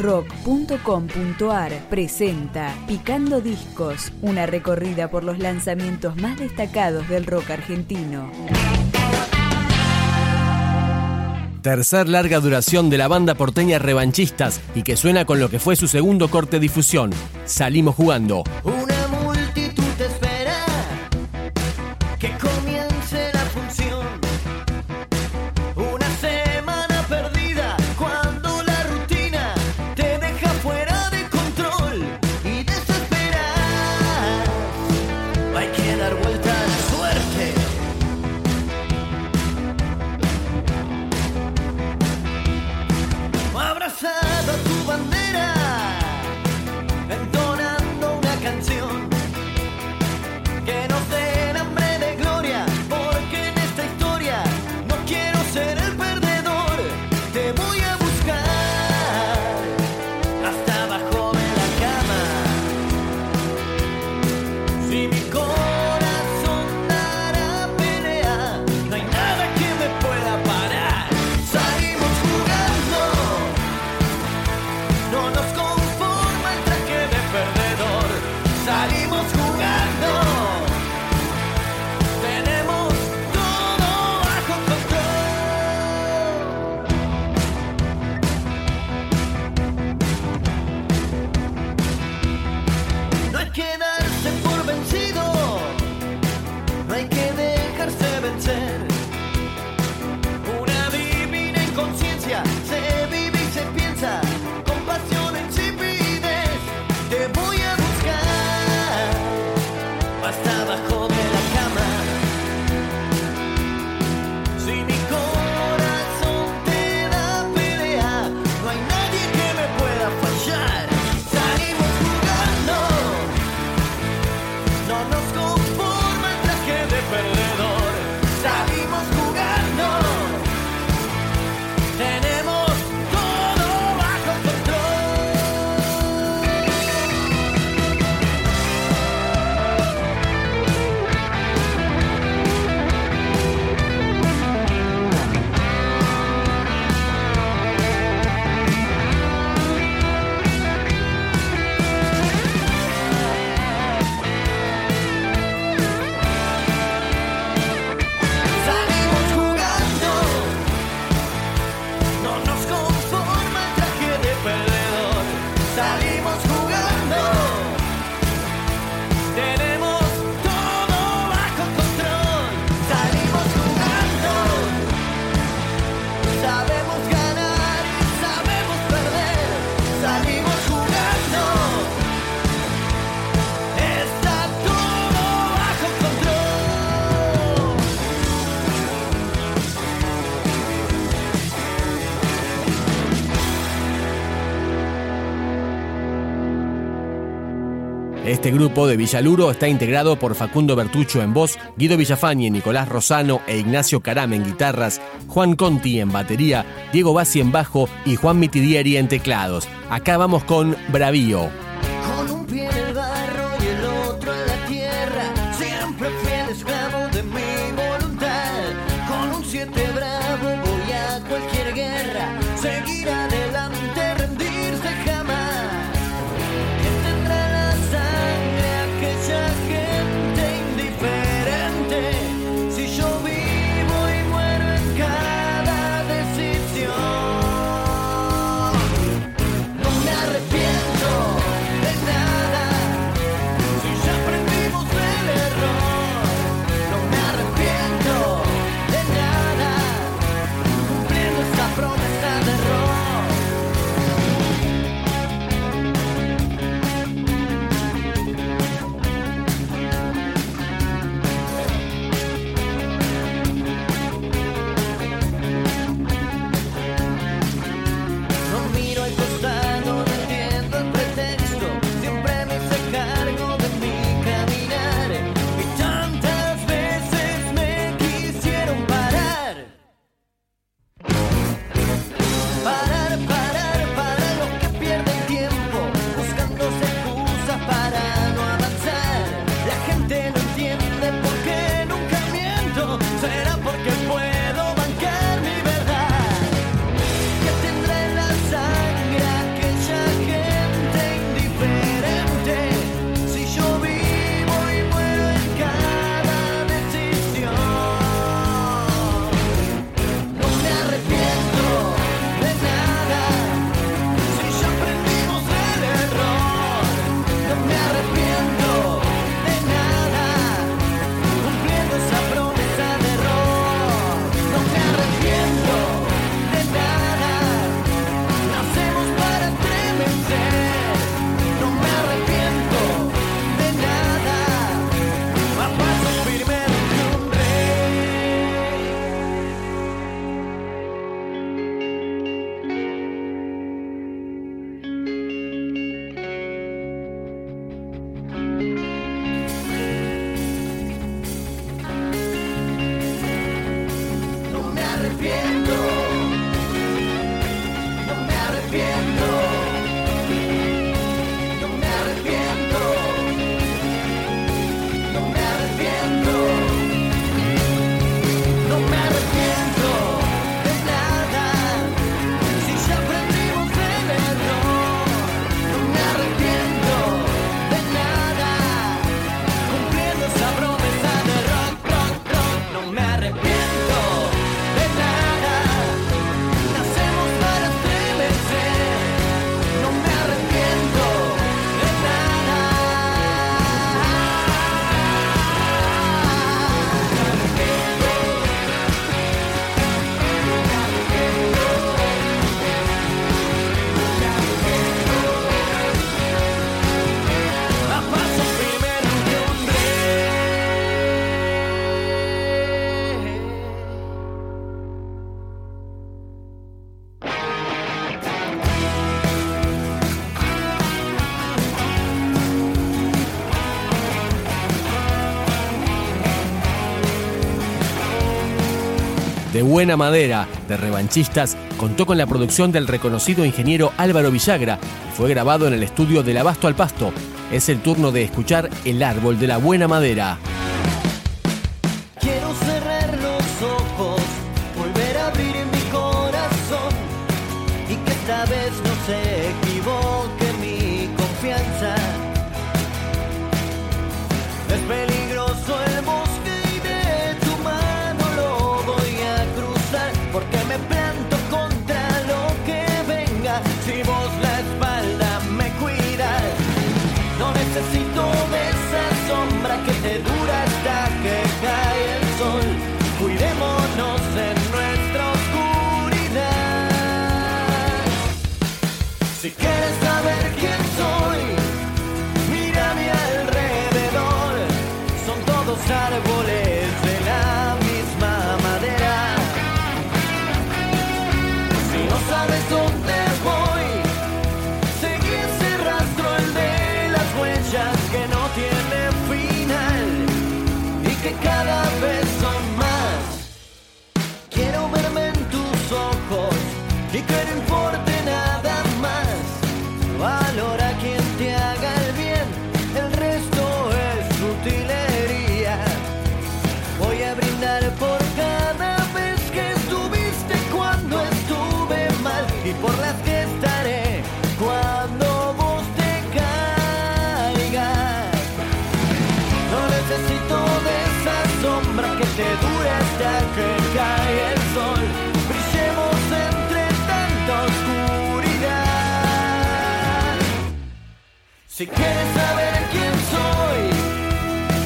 rock.com.ar presenta Picando Discos, una recorrida por los lanzamientos más destacados del rock argentino. Tercer larga duración de la banda porteña Revanchistas y que suena con lo que fue su segundo corte difusión. Salimos jugando. Una Este grupo de Villaluro está integrado por Facundo Bertucho en voz, Guido Villafañe, Nicolás Rosano e Ignacio Caram en guitarras, Juan Conti en batería, Diego Bassi en bajo y Juan Mitidieri en teclados. Acá vamos con Bravío. Buena Madera, de Revanchistas, contó con la producción del reconocido ingeniero Álvaro Villagra y fue grabado en el estudio del Abasto al Pasto. Es el turno de escuchar El Árbol de la Buena Madera. Necesito de esa sombra que te dura Si quieres saber quién soy,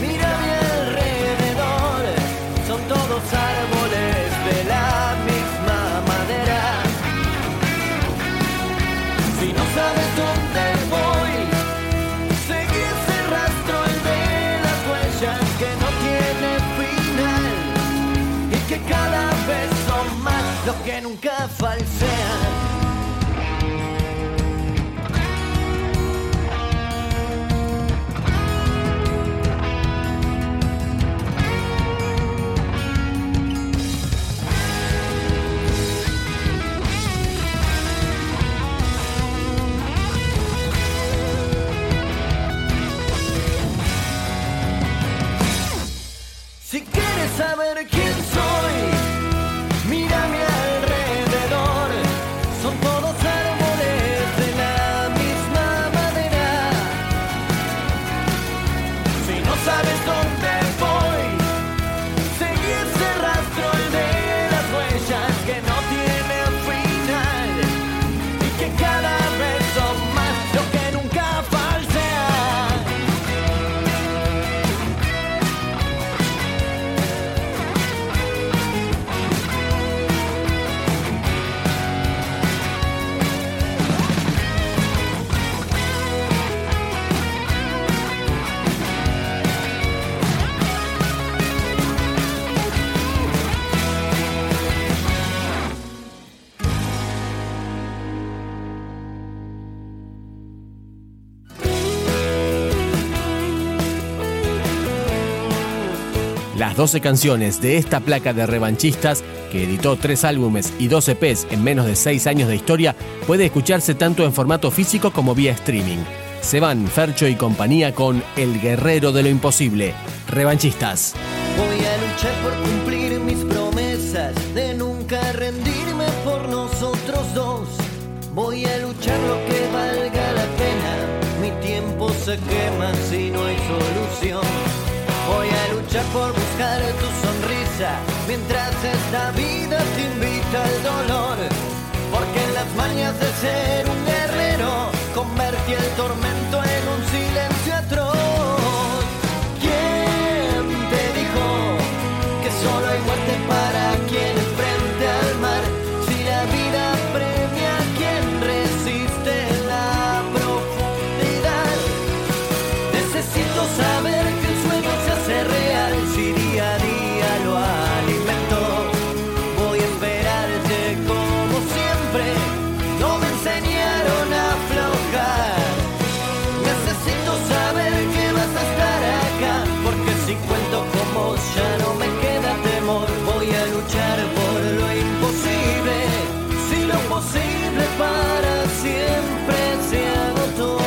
mira a mi alrededor. Son todos árboles de la misma madera. Si no sabes dónde voy, seguí ese rastro el de las huellas que no tiene final y que cada vez son más los que nunca falsean. Las 12 canciones de esta placa de revanchistas, que editó tres álbumes y 12 EPs en menos de 6 años de historia, puede escucharse tanto en formato físico como vía streaming. Se van Fercho y compañía con El Guerrero de lo Imposible. Revanchistas. Voy a luchar por cumplir mis promesas de nunca rendirme por nosotros dos. Voy a luchar lo que valga la pena. Mi tiempo se quema si no hay solución. Por buscar tu sonrisa mientras esta vida te invita al dolor. Porque en las mañas de ser un guerrero convertí el tormento en posible para siempre se agotó.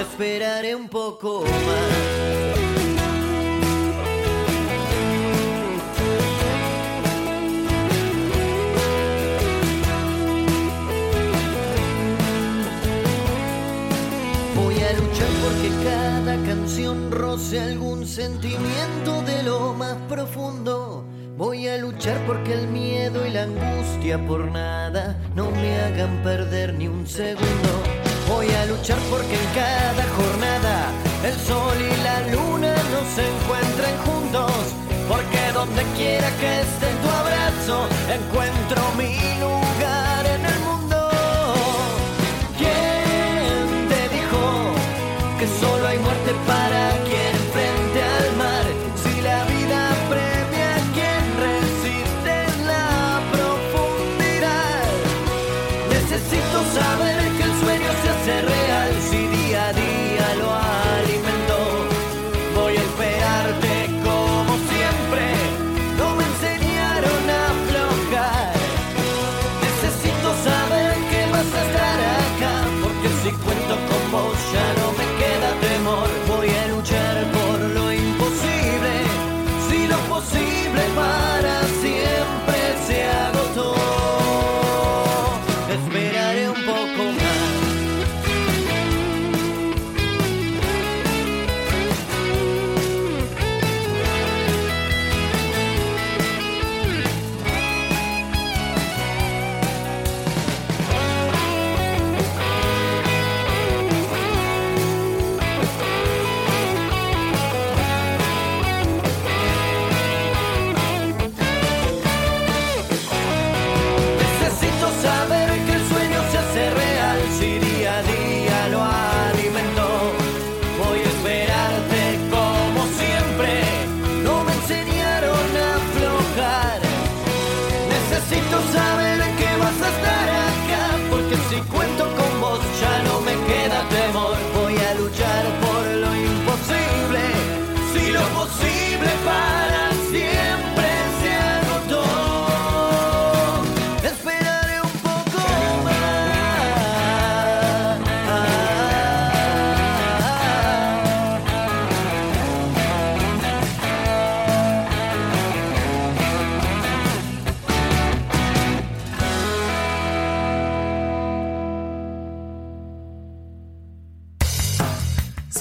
Esperaré un poco más. Voy a luchar porque cada canción roce algún sentimiento de lo más profundo. Voy a luchar porque el miedo y la angustia por nada no me hagan perder ni un segundo. Voy a luchar porque en cada jornada el sol y la luna no se encuentren juntos. Porque donde quiera que esté tu abrazo, encuentro mi lugar